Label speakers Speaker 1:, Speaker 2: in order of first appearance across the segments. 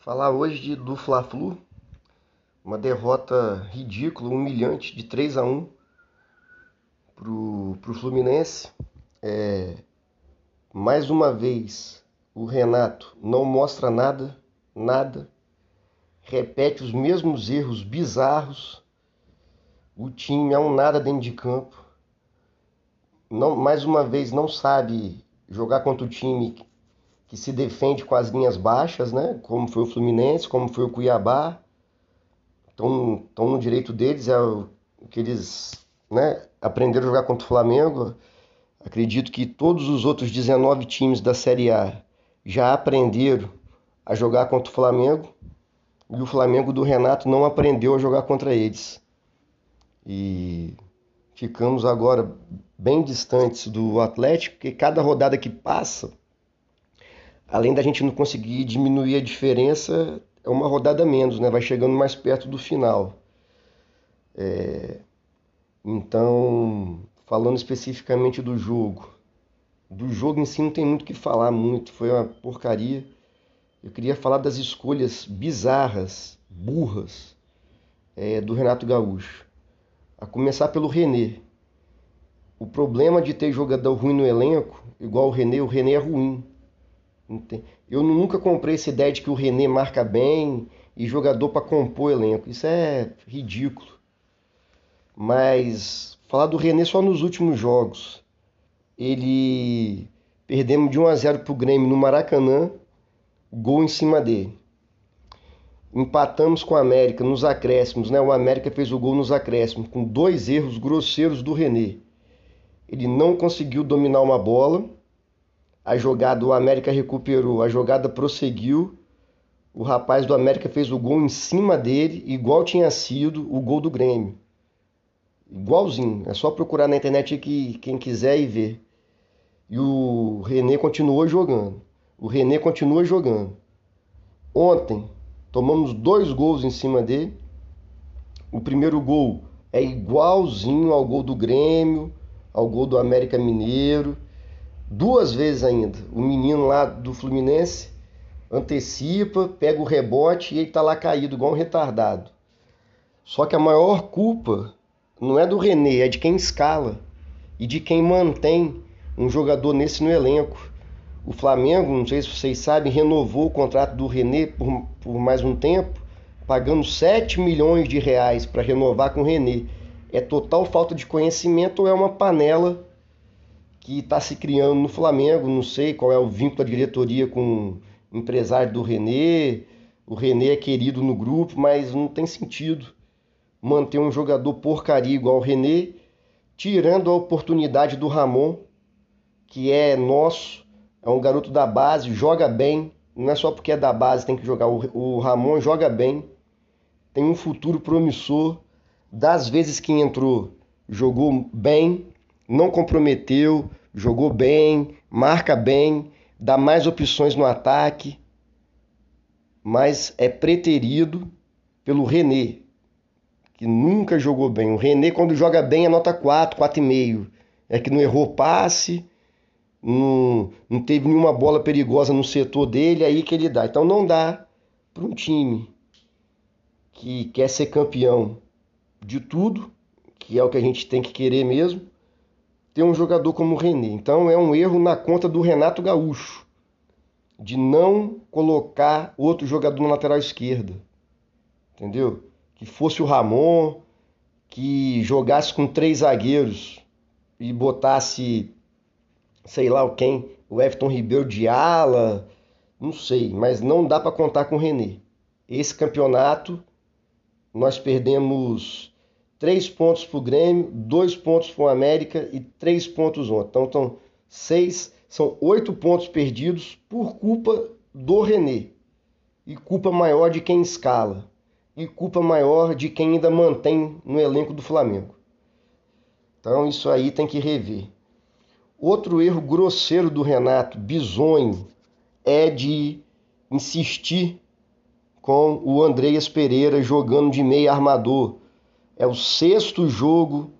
Speaker 1: Falar hoje de, do Fla-Flu, uma derrota ridícula, humilhante de 3 a 1 pro, pro Fluminense. É, mais uma vez, o Renato não mostra nada, nada, repete os mesmos erros bizarros. O time é um nada dentro de campo. Não, mais uma vez não sabe jogar contra o time que se defende com as linhas baixas, né? Como foi o Fluminense, como foi o Cuiabá. Estão, no direito deles, é o que eles né, aprenderam a jogar contra o Flamengo. Acredito que todos os outros 19 times da Série A já aprenderam a jogar contra o Flamengo e o Flamengo do Renato não aprendeu a jogar contra eles. E ficamos agora bem distantes do Atlético, porque cada rodada que passa além da gente não conseguir diminuir a diferença, é uma rodada menos, né? Vai chegando mais perto do final. É... Então, falando especificamente do jogo, do jogo em si não tem muito o que falar muito, foi uma porcaria. Eu queria falar das escolhas bizarras, burras, é, do Renato Gaúcho. A começar pelo René. O problema de ter jogador ruim no elenco, igual o René, o René é ruim. Eu nunca comprei essa ideia de que o René marca bem e jogador para compor elenco. Isso é ridículo. Mas falar do René só nos últimos jogos. Ele perdemos de 1 a 0 para o Grêmio no Maracanã, gol em cima dele. Empatamos com o América nos acréscimos, né? O América fez o gol nos acréscimos com dois erros grosseiros do René. Ele não conseguiu dominar uma bola a jogada, o América recuperou, a jogada prosseguiu. O rapaz do América fez o gol em cima dele, igual tinha sido o gol do Grêmio. Igualzinho. É só procurar na internet que quem quiser ir ver. E o René continuou jogando. O René continua jogando. Ontem tomamos dois gols em cima dele. O primeiro gol é igualzinho ao gol do Grêmio, ao gol do América Mineiro duas vezes ainda. O menino lá do Fluminense antecipa, pega o rebote e ele tá lá caído, igual um retardado. Só que a maior culpa não é do René, é de quem escala e de quem mantém um jogador nesse no elenco. O Flamengo, não sei se vocês sabem, renovou o contrato do René por, por mais um tempo, pagando 7 milhões de reais para renovar com o René. É total falta de conhecimento ou é uma panela que está se criando no Flamengo. Não sei qual é o vínculo da diretoria com o empresário do René. O René é querido no grupo, mas não tem sentido manter um jogador porcaria igual o René, tirando a oportunidade do Ramon, que é nosso, é um garoto da base, joga bem. Não é só porque é da base tem que jogar. O Ramon joga bem, tem um futuro promissor. Das vezes que entrou, jogou bem, não comprometeu, jogou bem, marca bem, dá mais opções no ataque, mas é preterido pelo René, que nunca jogou bem. O René, quando joga bem, é nota 4, 4,5. É que não errou passe, não, não teve nenhuma bola perigosa no setor dele, é aí que ele dá. Então não dá para um time que quer ser campeão de tudo, que é o que a gente tem que querer mesmo, ter um jogador como o René. Então é um erro na conta do Renato Gaúcho de não colocar outro jogador na lateral esquerda. Entendeu? Que fosse o Ramon, que jogasse com três zagueiros e botasse, sei lá quem, o Everton Ribeiro de ala, não sei, mas não dá para contar com o René. Esse campeonato nós perdemos três pontos para o Grêmio, dois pontos para o América e três pontos ontem. Então, então seis, são oito pontos perdidos por culpa do René. E culpa maior de quem escala. E culpa maior de quem ainda mantém no elenco do Flamengo. Então isso aí tem que rever. Outro erro grosseiro do Renato, bizonho, é de insistir com o Andreas Pereira jogando de meio armador é o sexto jogo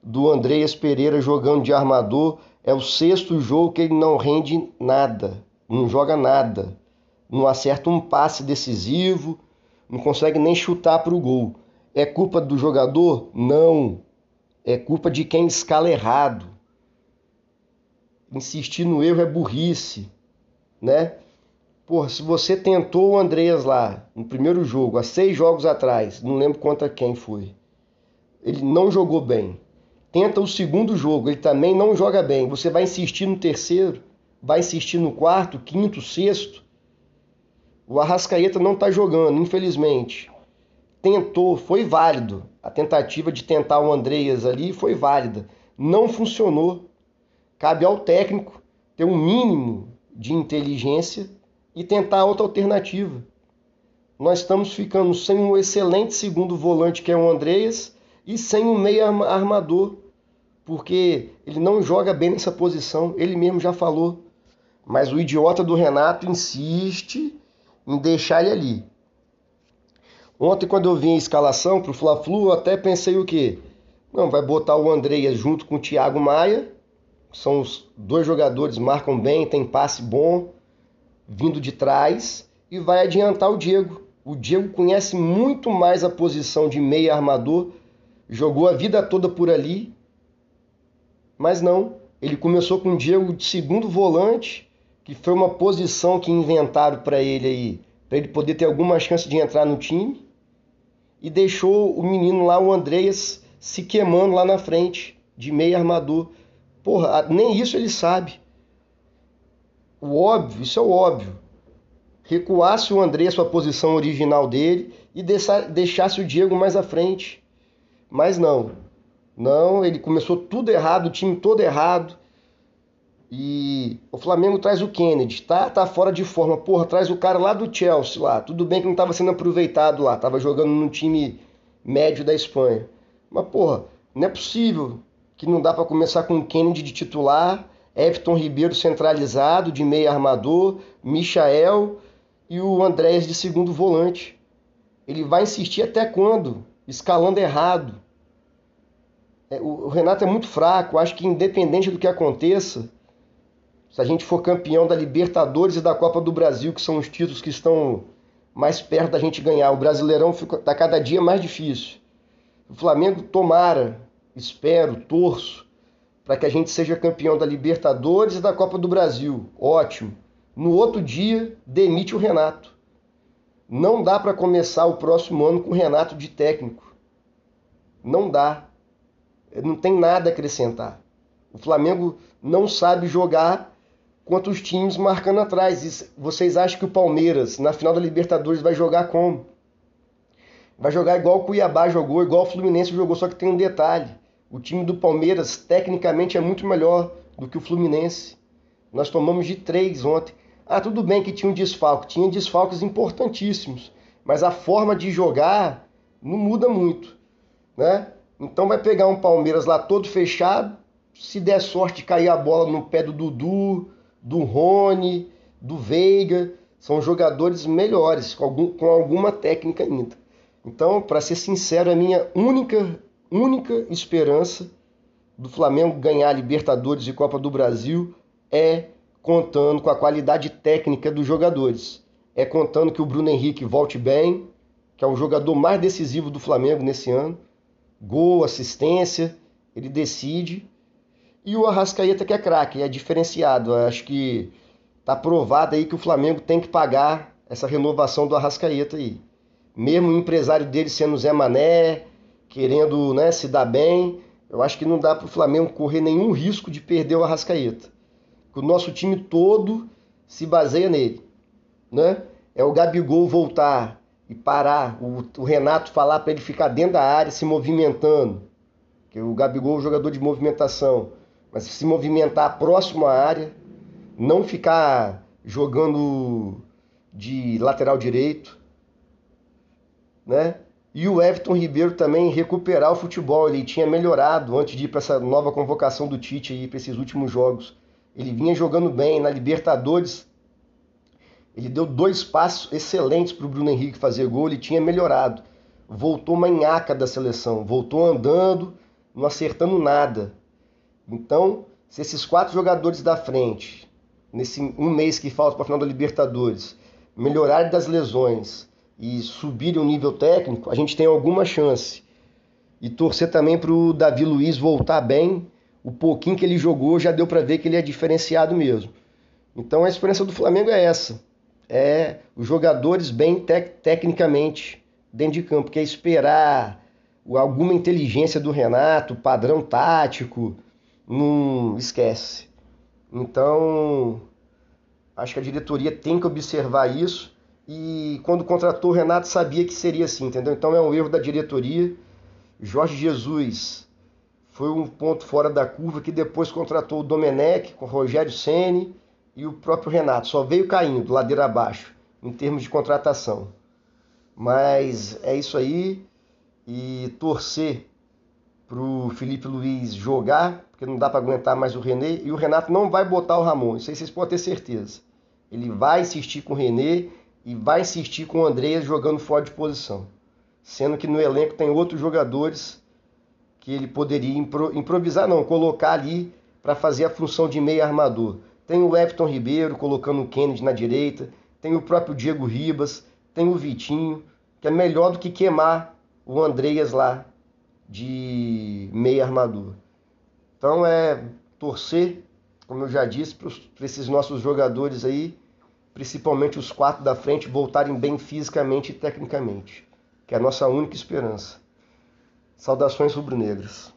Speaker 1: do Andreas Pereira jogando de armador. É o sexto jogo que ele não rende nada, não joga nada. não acerta um passe decisivo, não consegue nem chutar para o gol. É culpa do jogador? Não. É culpa de quem escala errado. Insistir no erro é burrice, né? Porra, se você tentou o Andreas lá no primeiro jogo, há seis jogos atrás, não lembro contra quem foi, ele não jogou bem. Tenta o segundo jogo, ele também não joga bem. Você vai insistir no terceiro, vai insistir no quarto, quinto, sexto. O Arrascaeta não está jogando, infelizmente. Tentou, foi válido. A tentativa de tentar o Andreas ali foi válida. Não funcionou. Cabe ao técnico ter um mínimo de inteligência e tentar outra alternativa. Nós estamos ficando sem um excelente segundo volante que é o Andreas e sem um meio armador, porque ele não joga bem nessa posição, ele mesmo já falou. Mas o idiota do Renato insiste em deixar ele ali. Ontem, quando eu vi a escalação para o Fla-Flu, eu até pensei o quê? Não, vai botar o Andreas junto com o Thiago Maia, são os dois jogadores, marcam bem, tem passe bom, vindo de trás, e vai adiantar o Diego. O Diego conhece muito mais a posição de meio armador, jogou a vida toda por ali, mas não. Ele começou com o Diego de segundo volante, que foi uma posição que inventaram para ele aí, para ele poder ter alguma chance de entrar no time, e deixou o menino lá, o Andreas, se queimando lá na frente, de meio armador. Porra, nem isso ele sabe. O óbvio, isso é o óbvio. Recuasse o André sua posição original dele e deixasse o Diego mais à frente. Mas não. Não, ele começou tudo errado, o time todo errado. E o Flamengo traz o Kennedy, tá? Tá fora de forma. Porra, traz o cara lá do Chelsea lá. Tudo bem que não estava sendo aproveitado lá, tava jogando no time médio da Espanha. Mas porra, não é possível que não dá para começar com o Kennedy de titular, Everton Ribeiro centralizado de meio armador, Michael e o Andrés de segundo volante. Ele vai insistir até quando? Escalando errado. É, o Renato é muito fraco, acho que independente do que aconteça, se a gente for campeão da Libertadores e da Copa do Brasil, que são os títulos que estão mais perto da gente ganhar, o Brasileirão está cada dia mais difícil. O Flamengo, tomara, espero, torço, para que a gente seja campeão da Libertadores e da Copa do Brasil. Ótimo. No outro dia, demite o Renato. Não dá para começar o próximo ano com o Renato de técnico. Não dá. Não tem nada a acrescentar. O Flamengo não sabe jogar quanto os times marcando atrás. vocês acham que o Palmeiras, na final da Libertadores, vai jogar como? Vai jogar igual o Cuiabá jogou, igual o Fluminense jogou, só que tem um detalhe. O time do Palmeiras, tecnicamente, é muito melhor do que o Fluminense. Nós tomamos de três ontem. Ah, tudo bem que tinha um desfalque, tinha desfalques importantíssimos, mas a forma de jogar não muda muito, né? Então vai pegar um Palmeiras lá todo fechado, se der sorte cair a bola no pé do Dudu, do Rony, do Veiga, são jogadores melhores, com, algum, com alguma técnica ainda. Então, para ser sincero, a minha única, única esperança do Flamengo ganhar Libertadores e Copa do Brasil é contando com a qualidade técnica dos jogadores. É contando que o Bruno Henrique volte bem, que é o jogador mais decisivo do Flamengo nesse ano. Gol, assistência, ele decide e o Arrascaeta que é craque, é diferenciado. Eu acho que tá provado aí que o Flamengo tem que pagar essa renovação do Arrascaeta aí. Mesmo o empresário dele sendo Zé Mané, querendo né, se dar bem, eu acho que não dá para o Flamengo correr nenhum risco de perder o Arrascaeta. O nosso time todo se baseia nele. Né? É o Gabigol voltar e parar, o, o Renato falar para ele ficar dentro da área se movimentando. Que o Gabigol é um jogador de movimentação mas se movimentar próximo à área, não ficar jogando de lateral direito, né? E o Everton Ribeiro também recuperar o futebol, ele tinha melhorado antes de ir para essa nova convocação do Tite aí para esses últimos jogos. Ele vinha jogando bem na Libertadores. Ele deu dois passos excelentes para o Bruno Henrique fazer gol, ele tinha melhorado. Voltou manhaca da seleção, voltou andando, não acertando nada. Então, se esses quatro jogadores da frente, nesse um mês que falta para o final da Libertadores, melhorarem das lesões e subirem o nível técnico, a gente tem alguma chance. E torcer também para o Davi Luiz voltar bem. O pouquinho que ele jogou já deu para ver que ele é diferenciado mesmo. Então a experiência do Flamengo é essa. É os jogadores bem tec tecnicamente dentro de campo, que é esperar alguma inteligência do Renato, padrão tático, não esquece. Então, acho que a diretoria tem que observar isso e quando contratou o Renato sabia que seria assim, entendeu? Então é um erro da diretoria. Jorge Jesus foi um ponto fora da curva que depois contratou o Domenech com o Rogério Ceni e o próprio Renato. Só veio caindo ladeira abaixo em termos de contratação. Mas é isso aí e torcer para o Felipe Luiz jogar, porque não dá para aguentar mais o René, e o Renato não vai botar o Ramon, isso aí vocês podem ter certeza. Ele vai insistir com o René e vai insistir com o Andreas jogando fora de posição. Sendo que no elenco tem outros jogadores que ele poderia impro improvisar, não, colocar ali para fazer a função de meio armador. Tem o Everton Ribeiro colocando o Kennedy na direita, tem o próprio Diego Ribas, tem o Vitinho, que é melhor do que queimar o Andreas lá de meia armadura. Então é torcer, como eu já disse, para esses nossos jogadores aí, principalmente os quatro da frente, voltarem bem fisicamente e tecnicamente, que é a nossa única esperança. Saudações rubro-negras.